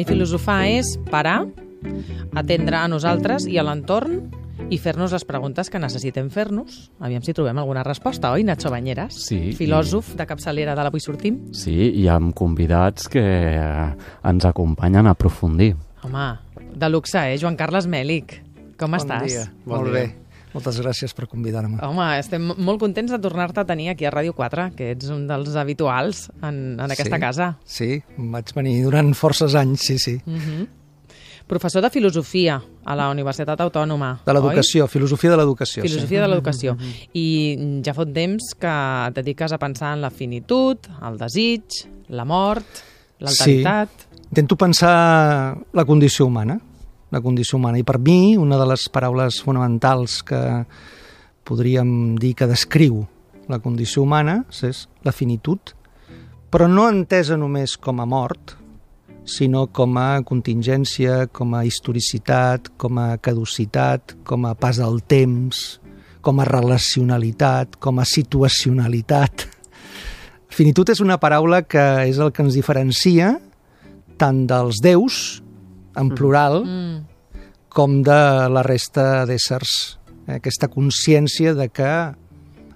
mi filosofar és parar, atendre a nosaltres i a l'entorn i fer-nos les preguntes que necessitem fer-nos. Aviam si trobem alguna resposta, oi, Nacho Banyeres? Sí, Filòsof de capçalera de l'Avui Sortim. Sí, i amb convidats que eh, ens acompanyen a aprofundir. Home, de luxe, eh? Joan Carles Mèlic. Com Bon estàs? dia. Bon Molt dia. bé. Moltes gràcies per convidar-me. Home, estem molt contents de tornar-te a tenir aquí a Ràdio 4, que ets un dels habituals en, en aquesta Sí. casa. Sí, vaig venir durant forces anys, sí, sí. Mm. Professor de Filosofia a la Universitat Autònoma, De l'educació, filosofia de l'educació. Filosofia de l'Educació. I ja fot temps que et dediques a pensar en la finitud, el desig, la mort, l'alteritat... Sí. Intento pensar la condició humana, la condició humana. I per mi, una de les paraules fonamentals que podríem dir que descriu la condició humana és la finitud, però no entesa només com a mort, sinó com a contingència, com a historicitat, com a caducitat, com a pas del temps, com a relacionalitat, com a situacionalitat. Finitud és una paraula que és el que ens diferencia tant dels déus, en plural, Mm. Com de la resta d'éssers. Eh, Aquesta consciència de que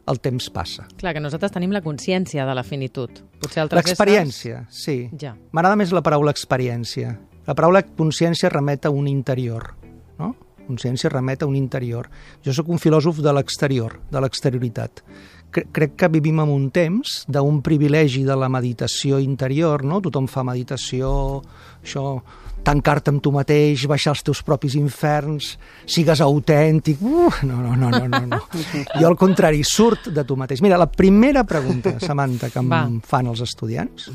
el temps passa. Clar, que nosaltres tenim la consciència de la finitud. Potser altres L'experiència, sí. éssers- Ja. M'agrada més la paraula experiència. La paraula consciència remet a un interior, no? Consciència remet a un interior. Jo sóc un filòsof de l'exterior, de l'exterioritat. Cre crec que vivim en un temps d'un privilegi de la meditació interior, no? Tothom fa meditació, això, tancar-te amb tu mateix, baixar els teus propis inferns, sigues autèntic... Uh, no, no, no, no, no, no. Jo al contrari, surt de tu mateix. Mira, la primera pregunta, Samantha, que em Va. fan els estudiants,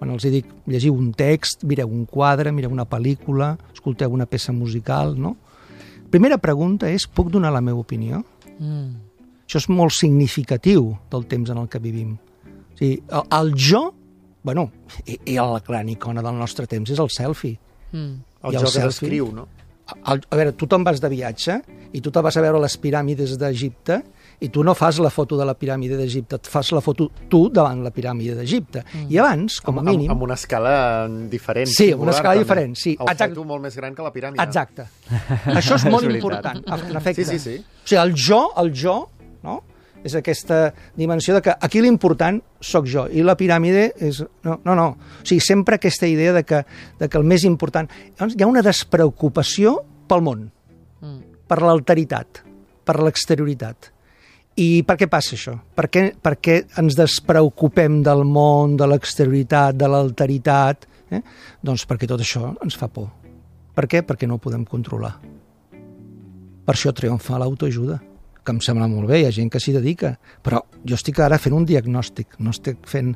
quan els dic, llegiu un text, mireu un quadre, mireu una pel·lícula, escolteu una peça musical, no? Primera pregunta és, puc donar la meva opinió? Mm. Això és molt significatiu del temps en el que vivim. O sigui, el, el jo, bueno, i, i la gran icona del nostre temps és el selfie. Mm. El I el joc selfie? descriu, no? El, a veure, tu te'n vas de viatge i tu te vas a veure les piràmides d'Egipte i tu no fas la foto de la piràmide d'Egipte, et fas la foto tu davant la piràmide d'Egipte. Mm. I abans, com a mínim... Amb, amb una escala diferent. Sí, una escala també. diferent, sí. El Exacte. foto molt més gran que la piràmide. Exacte. Això és molt important, en efecte. Sí, sí, sí. O sigui, el jo, el jo, no? És aquesta dimensió de que aquí l'important sóc jo i la piràmide és... No, no, no. O sigui, sempre aquesta idea de que, de que el més important... Llavors, hi ha una despreocupació pel món, Mm. per l'alteritat, per l'exterioritat. I per què passa això? Per què, per què ens despreocupem del món, de l'exterioritat, de l'alteritat? Eh? Doncs perquè tot això ens fa por. Per què? Perquè no ho podem controlar. Per això triomfa l'autoajuda, que em sembla molt bé, hi ha gent que s'hi dedica, però jo estic ara fent un diagnòstic, no estic fent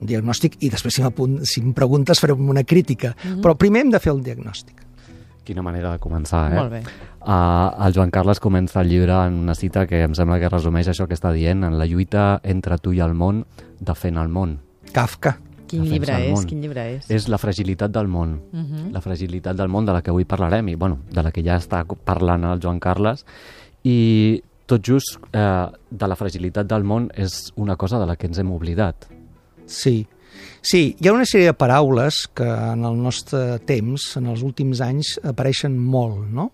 un diagnòstic i després si, si em preguntes faré una crítica, mm -hmm. però primer hem de fer el diagnòstic. Quina manera de començar, eh? Molt bé. Uh, el Joan Carles comença el llibre en una cita que em sembla que resumeix això que està dient, en la lluita entre tu i el món, defent el món. Kafka. Quin llibre és? món. Quin llibre és? És la fragilitat del món. Uh -huh. La fragilitat del món de la que avui parlarem i, bueno, de la que ja està parlant el Joan Carles. I tot just eh, de la fragilitat del món és una cosa de la que ens hem oblidat. Sí. Sí, hi ha una sèrie de paraules que en el nostre temps, en els últims anys, apareixen molt, no?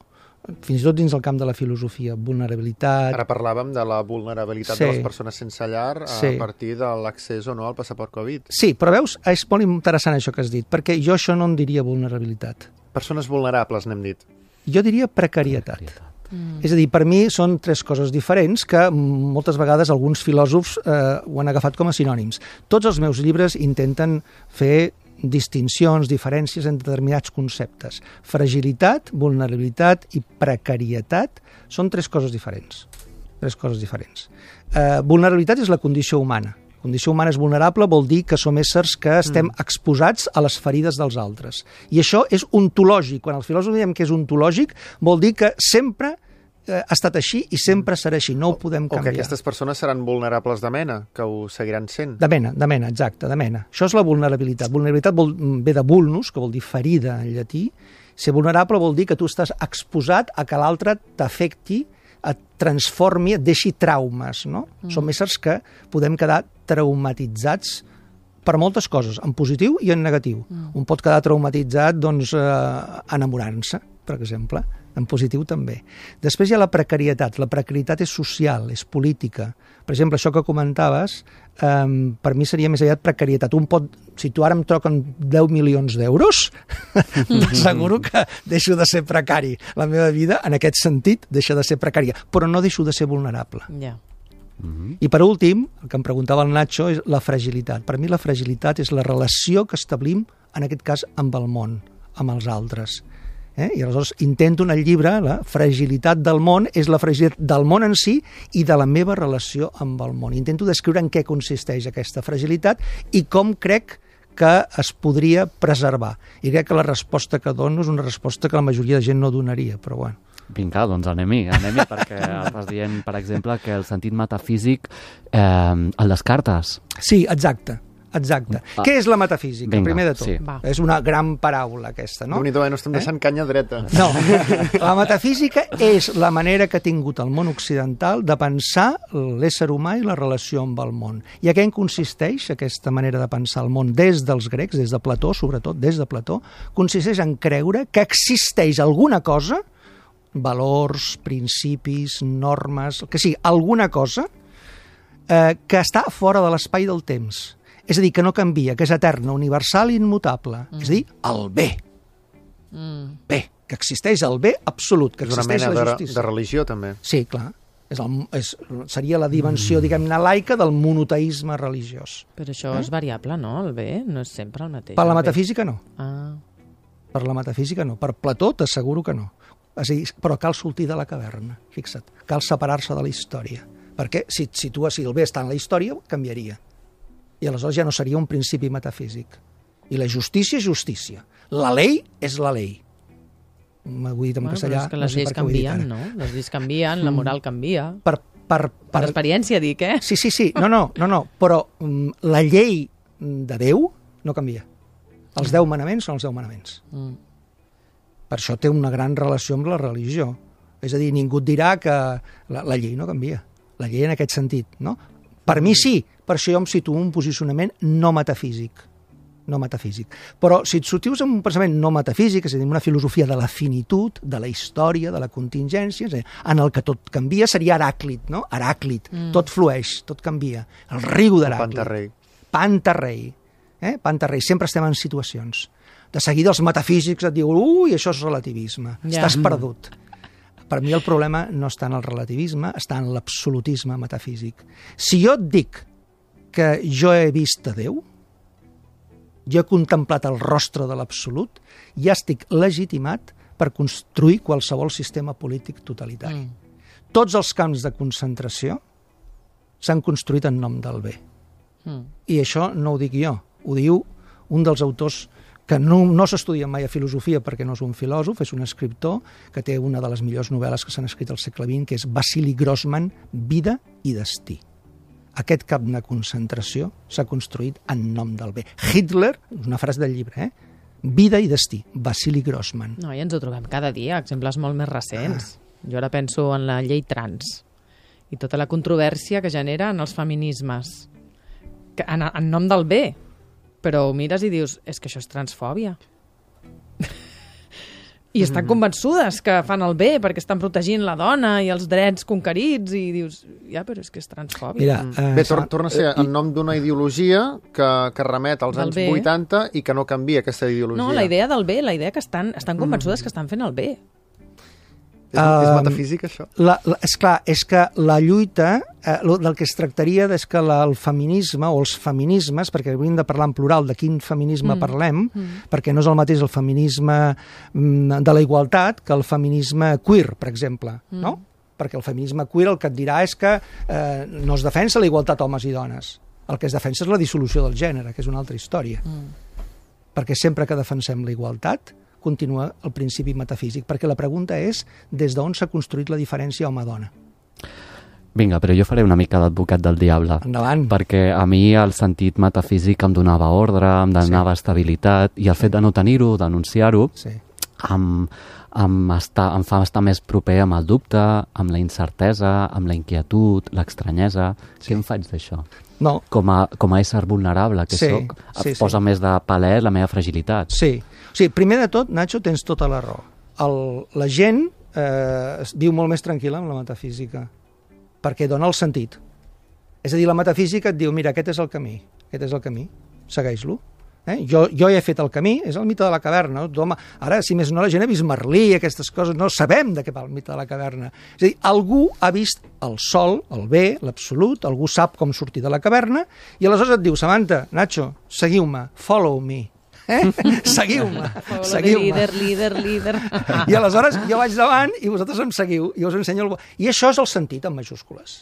Fins i tot dins el camp de la filosofia. Vulnerabilitat... Ara parlàvem de la vulnerabilitat Sí. de les persones sense llar a Sí. partir de l'accés o no al passaport Covid. Sí, però veus, és molt interessant això que has dit, perquè jo això no en diria vulnerabilitat. Persones vulnerables, n'hem dit. Jo diria precarietat. Mm. És a dir, per mi són tres coses diferents que moltes vegades alguns filòsofs eh, ho han agafat com a sinònims. Tots els meus llibres intenten fer distincions, diferències entre determinats conceptes. Fragilitat, vulnerabilitat i precarietat són tres coses diferents. Tres coses diferents. Eh, vulnerabilitat és la condició humana. Condició humana és vulnerable vol dir que som éssers que estem mm. exposats a les ferides dels altres. I això és ontològic. Quan els filòsofs diem que és ontològic, vol dir que sempre ha estat així i sempre serà així. No ho podem O que canviar. aquestes persones seran vulnerables de mena, que ho seguiran sent. De mena, de mena, exacte, de mena. Això és la vulnerabilitat. Vulnerabilitat vol, ve de vulnus, que vol dir ferida en llatí. Ser vulnerable vol dir que tu estàs exposat a que l'altre t'afecti, et transformi, et deixi traumes, no? Mm. Som éssers que podem quedar traumatitzats per moltes coses, en positiu i en negatiu. Mm. Un pot quedar traumatitzat doncs, eh, enamorant-se, per exemple, en positiu també. Després hi ha la precarietat. La precarietat és social, és política. Per exemple, això que comentaves, eh, per mi seria més aviat precarietat. Un pot, si tu ara em troquen 10 milions d'euros, t'asseguro que deixo de ser precari. La meva vida, en aquest sentit, deixa de ser precària, però no deixo de ser vulnerable. Ja. I per últim, el que em preguntava el Nacho és la fragilitat. Per mi la fragilitat és la relació que establim, en aquest cas, amb el món, amb els altres. Eh? I aleshores intento en el llibre, la fragilitat del món és la fragilitat del món en si i de la meva relació amb el món. Intento descriure en què consisteix aquesta fragilitat i com crec que es podria preservar. I crec que la resposta que dono és una resposta que la majoria de gent no donaria, però bueno. Vinga, doncs anem-hi, anem-hi, perquè estàs dient, per exemple, que el sentit metafísic eh, el descartes. Sí, exacte. Exacte. Ah. Què és la metafísica, Vinga, primer de tot? sí. Va. És una gran paraula, aquesta, no? No? déu nhi no estem deixant canya dreta. No, la metafísica és la manera que ha tingut el món occidental de pensar l'ésser humà i la relació amb el món. I a què en consisteix aquesta manera de pensar el món des dels grecs, des de Plató, sobretot des de Plató? Consisteix en creure que existeix alguna cosa, valors, principis, normes, que sigui, alguna cosa eh, que està fora de l'espai del temps. És a dir, que no canvia, que és eterna, universal i immutable. Mm. És a dir, el bé. Mm. Bé, que existeix el bé absolut, que És una existeix mena la de, justícia. de religió, també. Sí, clar. És el, és, seria la dimensió, mm. diguem-ne, laica del monoteisme religiós. Però això és variable, no? El bé no és sempre el mateix. Per la metafísica no. Ah, Per la metafísica no. Per Plató t'asseguro que no. És a dir, però cal sortir de la caverna, fixa't. Cal separar-se de la història. Perquè si et situes, si el bé està en la història, canviaria. I aleshores ja no seria un principi metafísic. I la justícia és justícia. La llei és la llei. M'ho dit en bueno, però castellà. és que no les sé lleis canvien, no? Les lleis canvien, la moral canvia. Per, per, Per per, experiència, dic, eh? Sí, sí, sí. No, no, no, no. Però mm, la llei de Déu no canvia. Els deu manaments són els deu manaments. Mm. Per això té una gran relació amb la religió. És a dir, ningú et dirà que la, la llei no canvia. La llei en aquest sentit, no? Per mi sí, per això jo em situo un posicionament no metafísic. No metafísic. Però si et situes en un pensament no metafísic, és a dir, una filosofia de la finitud, de la història, de la contingència, és a dir, en el que tot canvia, seria Heràclit, no? Heràclit. Mm. Tot flueix, tot canvia. El riu d'Heràclit. Pantarrei. Pantarrei. Eh? Pantarrei. Sempre estem en situacions. De seguida els metafísics et diuen ui, això és relativisme, Ja. estàs perdut. Per mi el problema no està en el relativisme, està en l'absolutisme metafísic. Si jo et dic que jo he vist a Déu, jo he contemplat el rostre de l'absolut, ja estic legitimat per construir qualsevol sistema polític totalitari. Mm. Tots els camps de concentració s'han construït en nom del bé. Mm. I això no ho dic jo, ho diu un dels autors que no, no s'estudia mai a filosofia perquè no és un filòsof, és un escriptor que té una de les millors novel·les que s'han escrit al segle XX, que és Vasily Grossman, Vida i destí. Aquest camp de concentració s'ha construït en nom del bé. Hitler, una frase del llibre, eh? Vida i destí, Vasily Grossman. No, i ens ho trobem cada dia, exemples molt més recents. Jo ara penso en la llei trans i tota la controvèrsia que genera en els feminismes que, en, en nom del bé. Però ho mires i dius, és que això és transfòbia. I estan convençudes que fan el bé perquè estan protegint la dona i els drets conquerits i dius, ja, però és que és transfòbia. Mira, eh, Bé, tor torna a ser en nom d'una ideologia que, que remet als anys bé. 80 i que no canvia aquesta ideologia. No, la idea del bé, la idea que estan, estan convençudes que estan fent el bé. És, és Um, metafísic, això? La, la, és clar, és que la lluita, eh, del que es tractaria és que la, el feminisme o els feminismes, perquè hauríem de parlar en plural de quin feminisme mm. parlem, mm. perquè no és el mateix el feminisme mm, de la igualtat que el feminisme queer, per exemple, mm. no? Perquè el feminisme queer el que et dirà és que eh, no es defensa la igualtat homes i dones, el que es defensa és la dissolució del gènere, que és una altra història. Mm. Perquè sempre que defensem la igualtat, continua el principi metafísic, perquè la pregunta és des d'on s'ha construït la diferència home-dona. Vinga, però jo faré una mica d'advocat del diable. Endavant. Perquè a mi el sentit metafísic em donava ordre, em donava sí. estabilitat, i el fet de no tenir-ho, denunciar-ho, Sí. em, em, està, em fa estar més proper amb el dubte, amb la incertesa, amb la inquietud, l'estranyesa. Sí. Què em faig d'això? No, com a, com a ésser vulnerable que Sí, sóc, sí, em sí. posa més de palès la meva fragilitat. Sí. O sigui, primer de tot, Nacho, tens tota la raó. El, la gent eh, es viu molt més tranquil·la amb la metafísica, perquè dona el sentit. És a dir, la metafísica et diu, mira, aquest és el camí, aquest és el camí, segueix-lo. Eh? Jo, jo he fet el camí, és el mite de la caverna. No? Ara, si més no, la gent ha vist Merlí i aquestes coses, no sabem de què va el mite de la caverna. És a dir, algú ha vist el sol, el bé, l'absolut, algú sap com sortir de la caverna, i aleshores et diu, Samantha, Nacho, seguiu-me, follow me. Eh? Seguiu-me, seguiu-me. líder, líder, líder. I aleshores jo vaig davant i vosaltres em seguiu i us ensenyo el... bo- I això és el sentit en majúscules.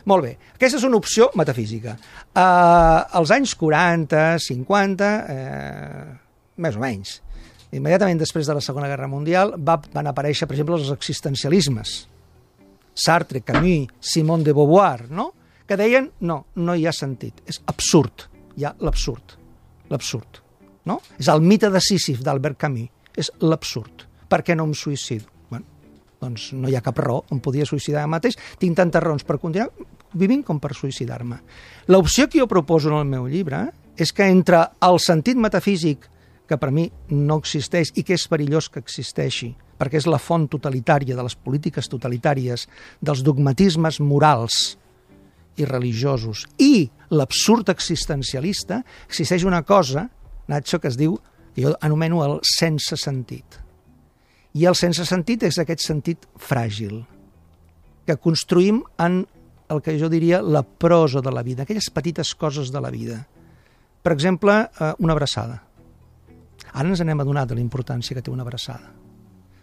Eh? Molt bé, aquesta és una opció metafísica. Uh, als anys 40, 50, eh, més o menys, immediatament després de la Segona Guerra Mundial va, van aparèixer, per exemple, els existencialismes. Sartre, Camus, Simone de Beauvoir, no? que deien, no, no hi ha sentit, és absurd, hi ha l'absurd, l'absurd. No? És el mite de Sísif d'Albert Camus, és l'absurd. Per què no em suïcido? Doncs no hi ha cap raó, em podia suïcidar mateix, tinc tantes raons per continuar vivint com per suïcidar-me. L'opció que jo proposo en el meu llibre és que entre el sentit metafísic que per mi no existeix i que és perillós que existeixi, perquè és la font totalitària de les polítiques totalitàries, dels dogmatismes morals i religiosos, i l'absurd existencialista, existeix una cosa, Nacho, que es diu, que jo anomeno el sense sentit. I el sense sentit és aquest sentit fràgil, que construïm en el que jo diria la prosa de la vida, aquelles petites coses de la vida. Per exemple, eh, una abraçada. Ara ens n'hem adonat de la importància que té una abraçada.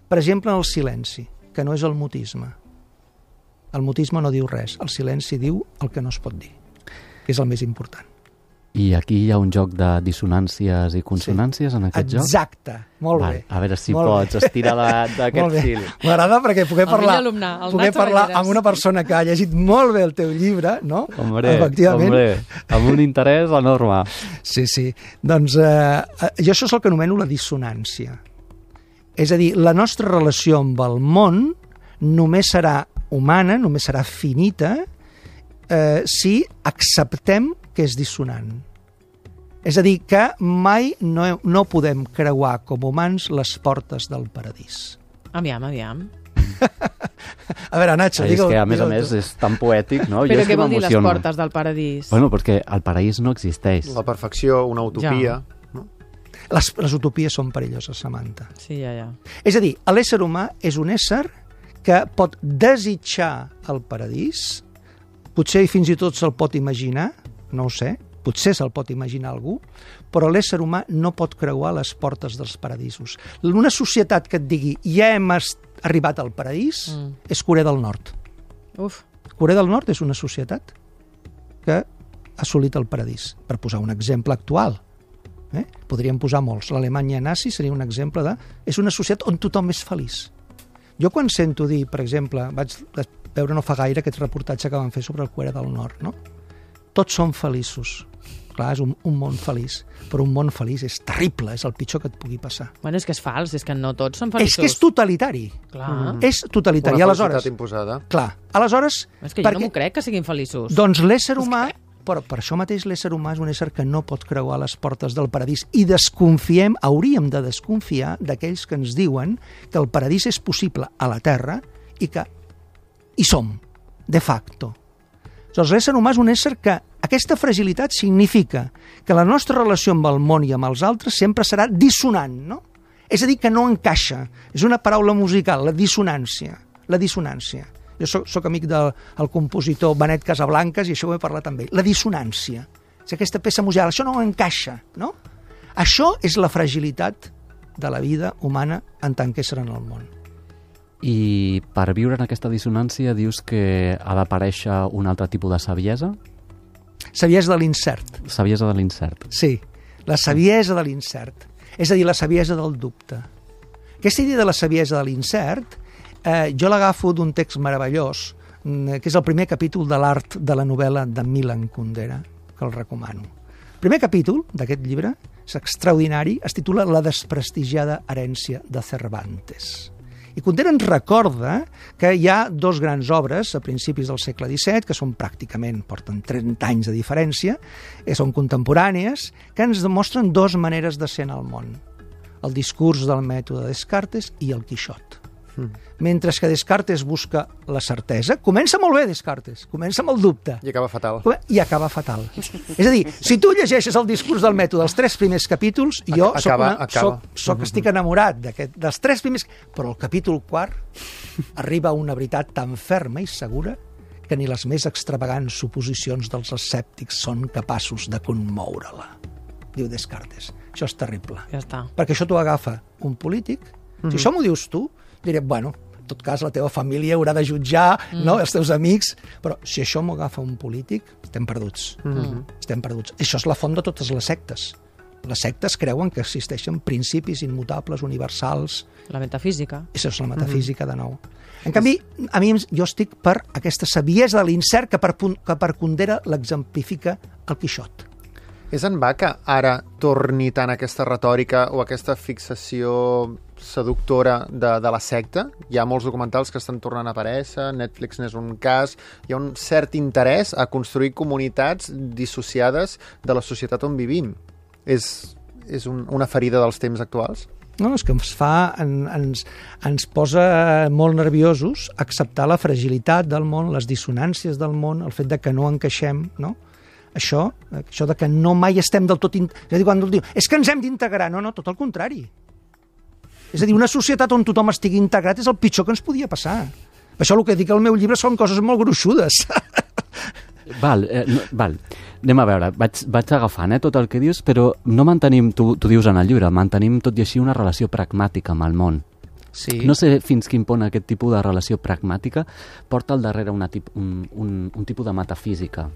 Per exemple, el silenci, que no és el mutisme. El mutisme no diu res, el silenci diu el que no es pot dir, que és el més important. I aquí hi ha un joc de dissonàncies i consonàncies en aquest joc? Exacte, molt Val, bé. a veure si Molt pots bé. estirar d'aquest Molt bé. fil. M'agrada perquè poder El parlar, alumne, el poder parlar amb una persona que ha llegit molt bé el teu llibre, no? Hombre, Efectivament. hombre, amb un interès enorme. Sí, sí. Doncs eh, eh, jo això és el que anomeno la dissonància. És a dir, la nostra relació amb el món només serà humana, només serà finita, eh, si acceptem que és dissonant. És a dir, que mai no, no podem creuar com humans les portes del paradís. Aviam, aviam. A veure, Nacho, és digue-ho- que, a més a més, és tan poètic, no? Jo Però és què que vol dir les portes del paradís? Bueno, perquè el paraís no existeix. La perfecció, una utopia. No? Les, les utopies són perilloses, Samantha. Sí, ja, ja. És a dir, l'ésser humà és un ésser que pot desitjar el paradís, potser fins i tot se'l pot imaginar, no ho sé, potser se'l pot imaginar algú, però l'ésser humà no pot creuar les portes dels paradisos. Una societat que et digui ja hem arribat al paradís Mm. és Corea del Nord. Uf, Corea del Nord és una societat que ha assolit el paradís, per posar un exemple actual. Eh? Podríem posar molts. L'Alemanya nazi seria un exemple de... És una societat on tothom és feliç. Jo quan sento dir, per exemple, vaig veure no fa gaire aquest reportatge que van fer sobre el Corea del Nord, no? Tots són feliços. Clar, és un, un món feliç, però un món feliç és terrible, és el pitjor que et pugui passar. bueno, és que és fals, és que no tots són És feliços. que és totalitari. Clar. Mm. És totalitari. Una Aleshores, felicitat imposada. clar, aleshores... És que jo no m'ho crec que siguin feliços. Doncs l'ésser humà, però per això mateix l'ésser humà és un ésser que no pot creuar les portes del paradís i desconfiem, hauríem de desconfiar d'aquells que ens diuen que el paradís és possible a la Terra i que hi som, de facto. Doncs l'ésser humà és un ésser que aquesta fragilitat significa que la nostra relació amb el món i amb els altres sempre serà dissonant, no? És a dir, que no encaixa. És una paraula musical, la dissonància. La dissonància. Jo soc, soc amic del el compositor Benet Casablanques i això ho he parlat amb ell. La dissonància. És aquesta peça musical. Això no encaixa, no? Això és la fragilitat de la vida humana en tant que ésser en el món. I per viure en aquesta dissonància dius que ha d'aparèixer un altre tipus de saviesa? Saviesa de l'incert. Saviesa de l'incert. Sí, la saviesa de l'incert. És a dir, la saviesa del dubte. Aquesta idea de la saviesa de l'incert, eh, jo l'agafo d'un text meravellós, mm, que és el primer capítol de l'art de la novel·la de Milan Kundera, que el recomano. El primer capítol d'aquest llibre és extraordinari, es titula La desprestigiada herència de Cervantes. I Kundera ens recorda que hi ha dos grans obres a principis del segle XVII, que són pràcticament, porten 30 anys de diferència, que són contemporànies, que ens demostren dues maneres de ser en el món. El discurs del mètode Descartes i el Quixot. Mm. Mentre que Descartes busca la certesa, comença molt bé Descartes, comença amb el dubte. I acaba fatal. I acaba fatal. És a dir, si tu llegeixes el discurs del mètode dels tres primers capítols, jo Acaba, soc una, acaba. soc, soc, estic enamorat d'aquest- dels tres primers... Però el capítol quart arriba a una veritat tan ferma i segura que ni les més extravagants suposicions dels escèptics són capaços de conmoure-la. Diu Descartes. Això és terrible. Ja està. Perquè això t'ho agafa un polític. Si això m'ho dius tu, diré, bueno, en tot cas la teva família haurà de jutjar, mm. no, els teus amics, però si això m'ho agafa un polític, estem perduts. Mm. Estem perduts. Això és la font de totes les sectes. Les sectes creuen que existeixen principis immutables, universals, La metafísica. això és la metafísica de nou. En canvi, a mi jo estic per aquesta saviesa de l'incert que per, pun- que per Condera l'exemplifica el Quixot. És en va que ara torni tant aquesta retòrica o aquesta fixació seductora de, de la secta? Hi ha molts documentals que estan tornant a aparèixer, Netflix n'és un cas, hi ha un cert interès a construir comunitats dissociades de la societat on vivim. És, és un, una ferida dels temps actuals? No, és que ens fa, en, ens, ens posa molt nerviosos acceptar la fragilitat del món, les dissonàncies del món, el fet de que no encaixem, no? Això, això de que no mai estem del tot... In... És a dir, quan diu, és que ens hem d'integrar. No, no, tot el contrari. És a dir, una societat on tothom estigui integrat és el pitjor que ens podia passar. Això el que dic al meu llibre són coses molt gruixudes. Val, eh, no, val. Anem a veure, vaig, vaig agafant eh, tot el que dius, però no mantenim, tu, tu dius en el llibre, mantenim tot i així una relació pragmàtica amb el món. Sí. No sé fins quin punt aquest tipus de relació pragmàtica porta al darrere una tip, un, un, un tipus de metafísica.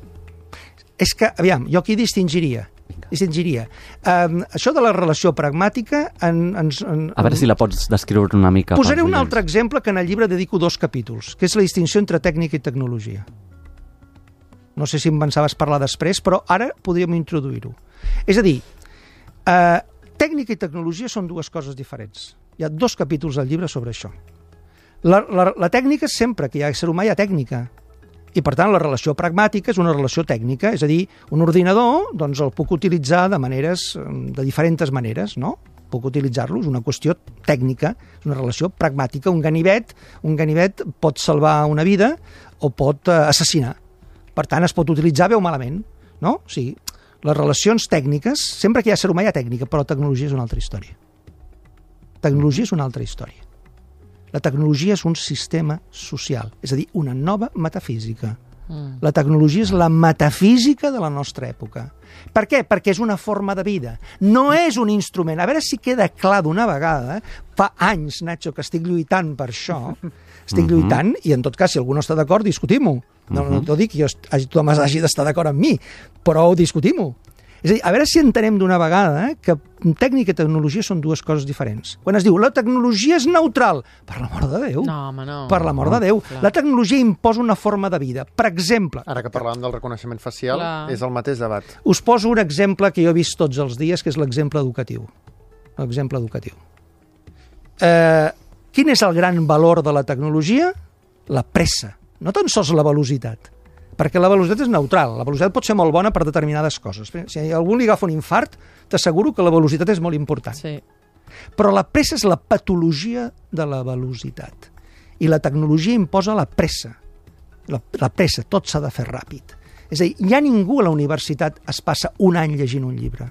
És que, aviam, jo aquí distingiria. Distingiria. Um, això de la relació pragmàtica en, ens, en, A veure si la pots descriure una mica. Posaré un altre exemple que en el llibre dedico dos capítols, que és la distinció entre tècnica i tecnologia. No sé si em pensaves parlar després, però ara podríem introduir-ho. És a dir, eh, tècnica i tecnologia són dues coses diferents. Hi ha dos capítols al llibre sobre això. La, la, la tècnica sempre que hi ha ésser humà, hi ha tècnica. I, per tant, la relació pragmàtica és una relació tècnica, és a dir, un ordinador doncs, el puc utilitzar de maneres, eh, de diferents maneres, no? Puc utilitzar-lo, és una qüestió tècnica, és una relació pragmàtica. Un ganivet, un ganivet pot salvar una vida o pot eh, assassinar. Per tant, es pot utilitzar bé o malament, no? O sigui, les relacions tècniques, sempre que hi ha ser humà hi ha tècnica, però tecnologia és una altra història. Tecnologia és una altra història. La tecnologia és un sistema social, és a dir, una nova metafísica. Mm. La tecnologia és la metafísica de la nostra època. Per què? Perquè és una forma de vida. No és un instrument. A veure si queda clar d'una vegada. Fa anys, Nacho, que estic lluitant per això. Estic Mhm. lluitant i, en tot cas, si algú no està d'acord, discutim-ho. No, no t'ho dic, jo, tothom hagi d'estar d'acord amb mi, però discutim-ho. És a dir, a veure si entenem d'una vegada que tècnica i tecnologia són dues coses diferents. Quan es diu la tecnologia és neutral, per l'amor de Déu, No, home, no. per l'amor de Déu, clar. la tecnologia imposa una forma de vida. Per exemple, Ara que parlàvem del reconeixement facial, Clar. és el mateix debat. us poso un exemple que jo he vist tots els dies, que és l'exemple educatiu. L'exemple educatiu. Eh, quin és el gran valor de la tecnologia? La pressa, no tan sols la velocitat. Perquè la velocitat és neutral. La velocitat pot ser molt bona per determinades coses. Si a algú li agafa un infart, t'asseguro que la velocitat és molt important. Sí. Però la pressa és la patologia de la velocitat. I la tecnologia imposa la pressa. La, la pressa, tot s'ha de fer ràpid. És a dir, ja ningú a la universitat es passa un any llegint un llibre.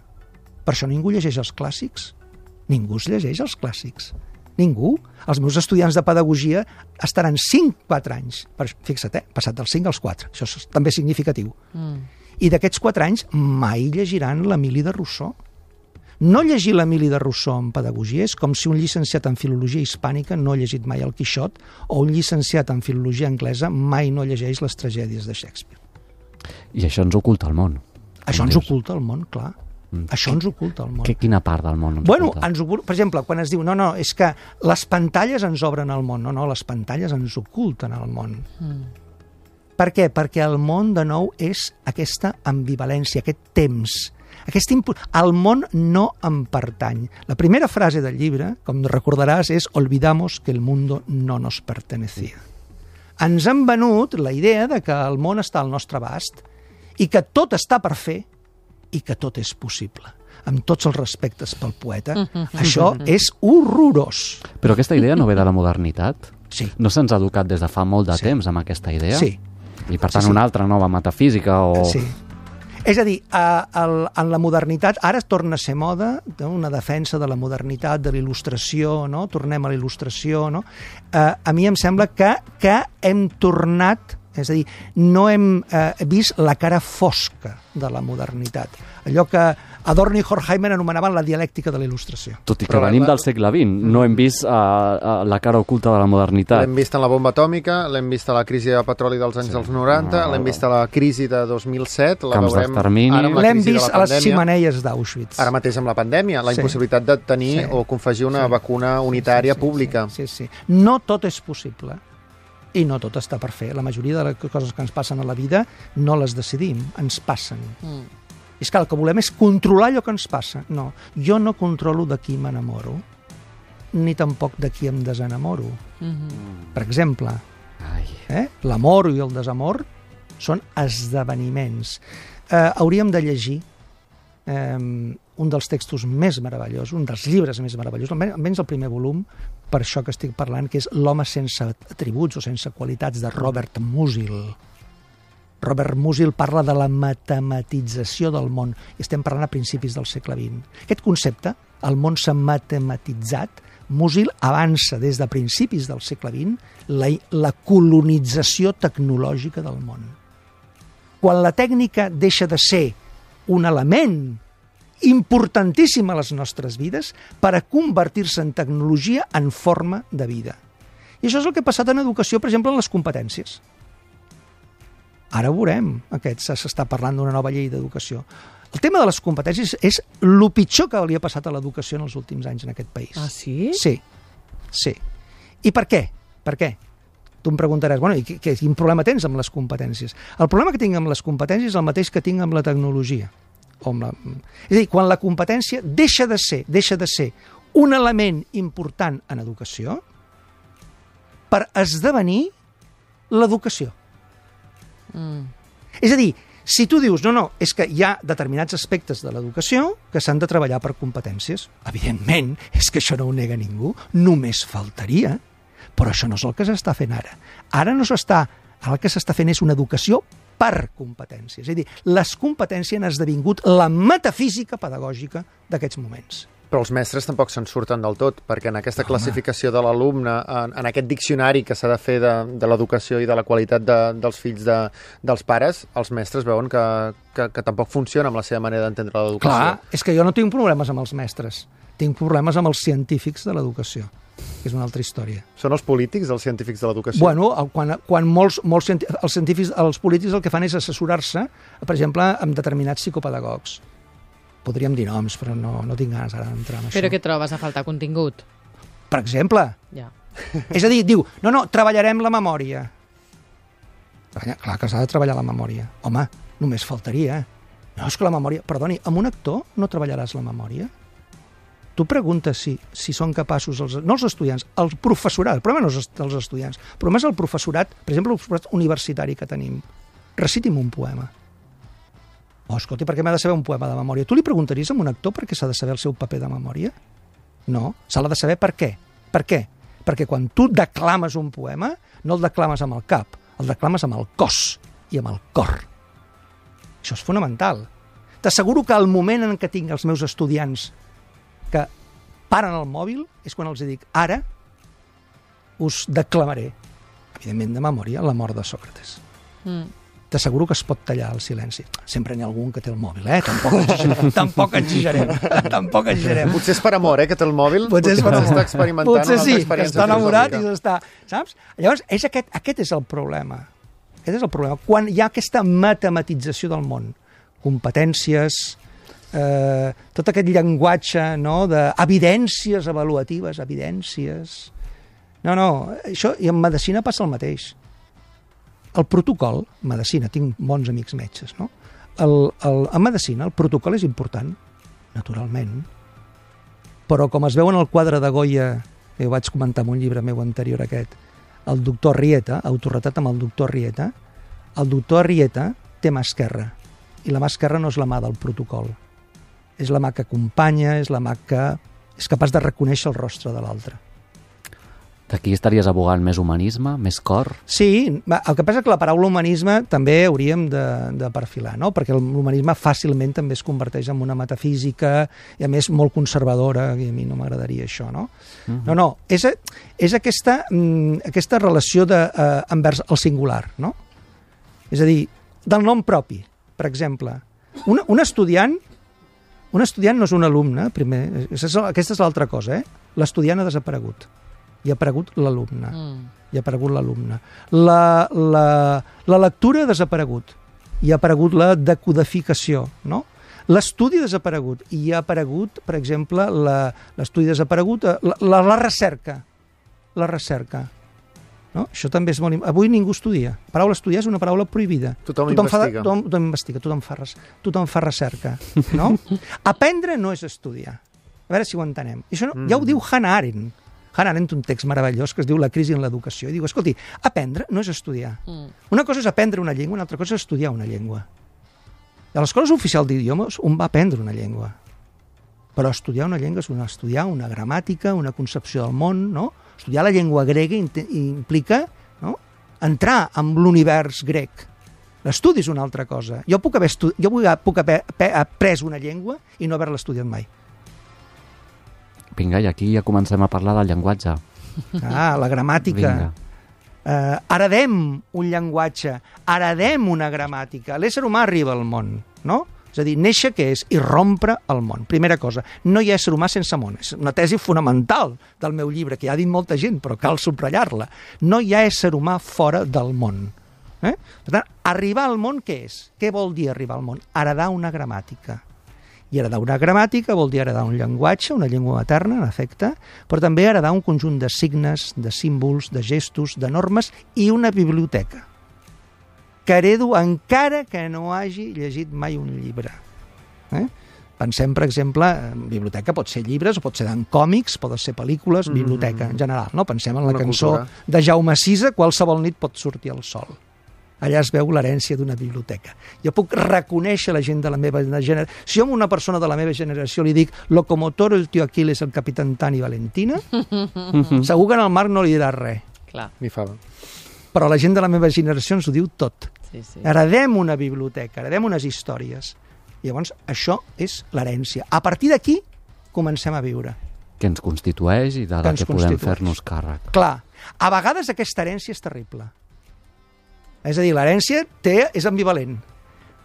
Per això ningú llegeix els clàssics. Ningú es llegeix els clàssics. Ningú. Els meus estudiants de pedagogia estaran 5-4 anys. Per, fixa't, eh? passat dels 5 als 4. Això és també significatiu. Mm. I d'aquests 4 anys mai llegiran l'Emili de Rousseau. No llegir l'Emili de Rousseau en pedagogia és com si un llicenciat en filologia hispànica no ha llegit mai el Quixot o un llicenciat en filologia anglesa mai no llegeix les tragèdies de Shakespeare. I això ens oculta el món. Això ens dius. oculta el món, clar. Mm. Això ens oculta el món. Que, quina part del món ens Bueno, oculta? ens oculta, per exemple, quan es diu no, no, és que les pantalles ens obren el món. No, no, les pantalles ens oculten el món. Mm. Per què? Perquè el món, de nou, és aquesta ambivalència, aquest temps. Aquest impu... El món no em pertany. La primera frase del llibre, com recordaràs, és «Olvidamos que el mundo no nos pertenecía». Ens han venut la idea de que el món està al nostre abast i que tot està per fer i que tot és possible. Amb tots els respectes pel poeta, això és horrorós. Però aquesta idea no ve de la modernitat? Sí. No se'ns ha educat des de fa molt de Sí. temps amb aquesta idea? Sí. I per tant Sí, sí. una altra nova metafísica o... Sí. És a dir, a, a, en la modernitat, ara torna a ser moda, no? una defensa de la modernitat, de la il·lustració, no? tornem a la il·lustració. No? Eh, a mi em sembla que, que hem tornat, és a dir, no hem eh, vist la cara fosca de la modernitat. Allò que Adorno i Horkheimer anomenaven la dialèctica de la il·lustració. Tot i que Però venim la- del segle XX, no hem vist uh, uh, la cara oculta de la modernitat. L'hem vist en la bomba atòmica, l'hem vist a la crisi de petroli dels anys Sí. dels 90, No. l'hem vist a la crisi de 2007, la Camps veurem ara amb la L'hem crisi de vist la a les pandèmia. ximeneies d'Auschwitz. Ara mateix amb la pandèmia, la Sí. impossibilitat de tenir Sí. o confegir una Sí. vacuna unitària sí, pública. Sí, sí, sí. No tot és possible i no tot està per fer. La majoria de les coses que ens passen a la vida no les decidim, ens passen. Mm. I és que el que volem és controlar allò que ens passa. No, jo no controlo de qui m'enamoro, ni tampoc de qui em desenamoro. Mhm. Per exemple, Ai. eh? l'amor i el desamor són esdeveniments. Eh, hauríem de llegir eh, un dels textos més meravellosos, un dels llibres més meravellosos, almenys el primer volum, per això que estic parlant, que és L'home sense atributs o sense qualitats, de Robert Musil. Robert Musil parla de la matematització del món, i estem parlant a principis del segle XX. Aquest concepte, el món s'ha matematitzat, Musil avança des de principis del segle XX la, la colonització tecnològica del món. Quan la tècnica deixa de ser un element importantíssim a les nostres vides per a convertir-se en tecnologia en forma de vida. I això és el que ha passat en educació, per exemple, en les competències. Ara ho veurem, aquest s'està parlant d'una nova llei d'educació. El tema de les competències és el pitjor que li ha passat a l'educació en els últims anys en aquest país. Ah, sí? Sí, sí. I per què? Per què? Tu em preguntaràs, bueno, i què- quin problema tens amb les competències? El problema que tinc amb les competències és el mateix que tinc amb la tecnologia. O amb la... És a dir, quan la competència deixa de ser, deixa de ser un element important en educació per esdevenir l'educació. Mm. És a dir, si tu dius, no, no, és que hi ha determinats aspectes de l'educació que s'han de treballar per competències, evidentment, és que això no ho nega ningú, només faltaria, però això no és el que s'està fent ara. Ara no s'està, ara el que s'està fent és una educació per competències. És a dir, les competències han esdevingut la metafísica pedagògica d'aquests moments. Però els mestres tampoc se'n surten del tot, perquè en aquesta classificació de l'alumne, en, en aquest diccionari que s'ha de fer de, de l'educació i de la qualitat de, dels fills de, dels pares, els mestres veuen que, que, que tampoc funciona amb la seva manera d'entendre l'educació. Clar, és que jo no tinc problemes amb els mestres, tinc problemes amb els científics de l'educació, que és una altra història. Són els polítics els científics de l'educació? Bueno, el- quan, quan molts, molts els científics, els polítics el que fan és assessorar-se, per exemple, amb determinats psicopedagogs. Podríem dir noms, però no, no tinc ganes ara d'entrar en això. Però què trobes a faltar contingut? Per exemple, Ja. és a dir, diu, no, no, treballarem la memòria. Clar que s'ha de treballar la memòria. Home, només faltaria. No, és que la memòria... Perdoni, amb un actor no treballaràs la memòria? Tu preguntes si, si són capaços, els, no els estudiants, el professorat, el problema no és els- estudiants, el problema és el professorat, per exemple, el professorat universitari que tenim. Reciti'm un poema. Oh, escolta, per què m'ha de saber un poema de memòria? Tu li preguntaries a un actor per què s'ha de saber el seu paper de memòria? No, se l'ha de saber per què. Per què? Perquè quan tu declames un poema, no el declames amb el cap, el declames amb el cos i amb el cor. Això és fonamental. T'asseguro que al moment en què tinc els meus estudiants que paren el mòbil és quan els dic, ara us declamaré, evidentment de memòria, la mort de Sòcrates. Mm. T'asseguro que es pot tallar el silenci. Sempre n'hi ha algun que té el mòbil, eh? Tampoc exagerem. tampoc exagerem. tampoc exagerem. Potser és per amor, eh, que té el mòbil. Potser és per amor. experimentant Potser sí, que està enamorat i s'està... Saps? Llavors, és aquest, aquest és el problema. Aquest és el problema. Quan hi ha aquesta matematització del món, competències, eh, tot aquest llenguatge no, d'evidències avaluatives, evidències... No, no, això, i en medicina passa el mateix. El protocol, medicina, tinc bons amics metges, no? el, el, en medicina el protocol és important, naturalment, però com es veu en el quadre de Goya, que ho vaig comentar en un llibre meu anterior aquest, el doctor Rieta, autorretat amb el doctor Rieta, el doctor Rieta té mà esquerra, i la mà esquerra no és la mà del protocol. És la mà que acompanya, és la mà que és capaç de reconèixer el rostre de l'altre. D'aquí estaries abogant més humanisme, més cor? Sí, el que passa és que la paraula humanisme també hauríem de, de perfilar, no? perquè l'humanisme fàcilment també es converteix en una metafísica i a més molt conservadora, i a mi no m'agradaria això, no? Uh -huh. No, no, és, és aquesta, mm, aquesta relació de, eh, envers el singular, no? És a dir, del nom propi, per exemple. Un, un estudiant un estudiant no és un alumne, primer, aquesta és l'altra cosa, eh? L'estudiant ha desaparegut i ha aparegut l'alumne. Mm. I ha aparegut l'alumne. La, la, la lectura ha desaparegut i ha aparegut la decodificació, no? L'estudi ha desaparegut i ha aparegut, per exemple, l'estudi desaparegut, eh, la, la, la recerca. La recerca. No? Això també és molt... Avui ningú estudia. La paraula estudiar és una paraula prohibida. Tothom, tothom investiga. Fa, tothom, tothom investiga, tothom fa, res, tothom fa recerca. No? Aprendre no és estudiar. A veure si ho entenem. I això no, mm. ja ho diu Hannah Arendt. Hannah Arendt un text meravellós que es diu La crisi en l'educació. I diu, escolti, aprendre no és estudiar. Mm. Una cosa és aprendre una llengua, una altra cosa és estudiar una llengua. I a l'escola oficial d'idiomes un va aprendre una llengua. Però estudiar una llengua és una, estudiar una gramàtica, una concepció del món, no? Estudiar la llengua grega implica no? entrar en l'univers grec. L'estudi és una altra cosa. Jo puc haver, jo puc haver après una llengua i no haver-la estudiat mai. Vinga, i aquí ja comencem a parlar del llenguatge. Ah, la gramàtica. Vinga. Uh, heredem un llenguatge, heredem una gramàtica. L'ésser humà arriba al món, no? És a dir, néixer què és? Irrompre el món. Primera cosa, no hi ha ésser humà sense món. És una tesi fonamental del meu llibre, que ja ha dit molta gent, però cal subratllar-la. No hi ha ésser humà fora del món. Eh? Per tant, arribar al món què és? Què vol dir arribar al món? Heredar una gramàtica. I heredar una gramàtica vol dir heredar un llenguatge, una llengua materna, en efecte, però també heredar un conjunt de signes, de símbols, de gestos, de normes i una biblioteca. Que heredo encara que no hagi llegit mai un llibre. Eh? Pensem, per exemple, biblioteca pot ser llibres, o pot ser en còmics, poden ser pel·lícules, mm-hmm. biblioteca en general. No? Pensem en la una cançó cultura. de Jaume Sisa, qualsevol nit pot sortir el sol allà es veu l'herència d'una biblioteca. Jo puc reconèixer la gent de la meva generació. Si jo a una persona de la meva generació li dic locomotor, el tio Aquiles, el capitán Tani Valentina, segur que en el Marc no li dirà res. Clar. Ni fava. Però la gent de la meva generació ens ho diu tot. Sí, sí. Heredem una biblioteca, heredem unes històries. I llavors això és l'herència. A partir d'aquí comencem a viure. Que ens constitueix i de la que, que podem fer-nos càrrec. Clar. A vegades aquesta herència és terrible és a dir, l'herència té, és ambivalent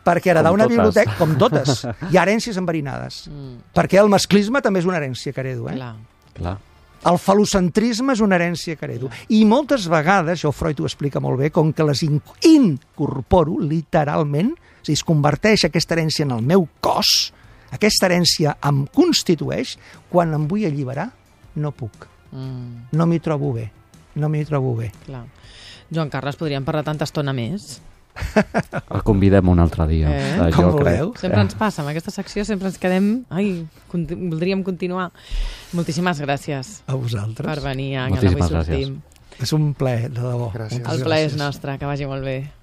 perquè heredar com una totes. biblioteca, com totes, hi ha herències enverinades. Mm. Perquè el masclisme també és una herència que heredo. Eh? Clar. Clar. El falocentrisme és una herència que heredo. I moltes vegades, això Freud ho explica molt bé, com que les incorporo literalment, és a dir, es converteix aquesta herència en el meu cos, aquesta herència em constitueix, quan em vull alliberar, no puc. Mm. No m'hi trobo bé. No m'hi trobo bé. Clar. Joan Carles, podríem parlar tanta estona més. El convidem un altre dia. Eh? eh Com jo voleu. crec. Sempre ens passa, amb aquesta secció sempre ens quedem... Ai, conti voldríem continuar. Moltíssimes gràcies A vosaltres. per venir a Moltíssimes Avui Sortim. És un plaer, de debò. Gràcies. El plaer és nostre, que vagi molt bé.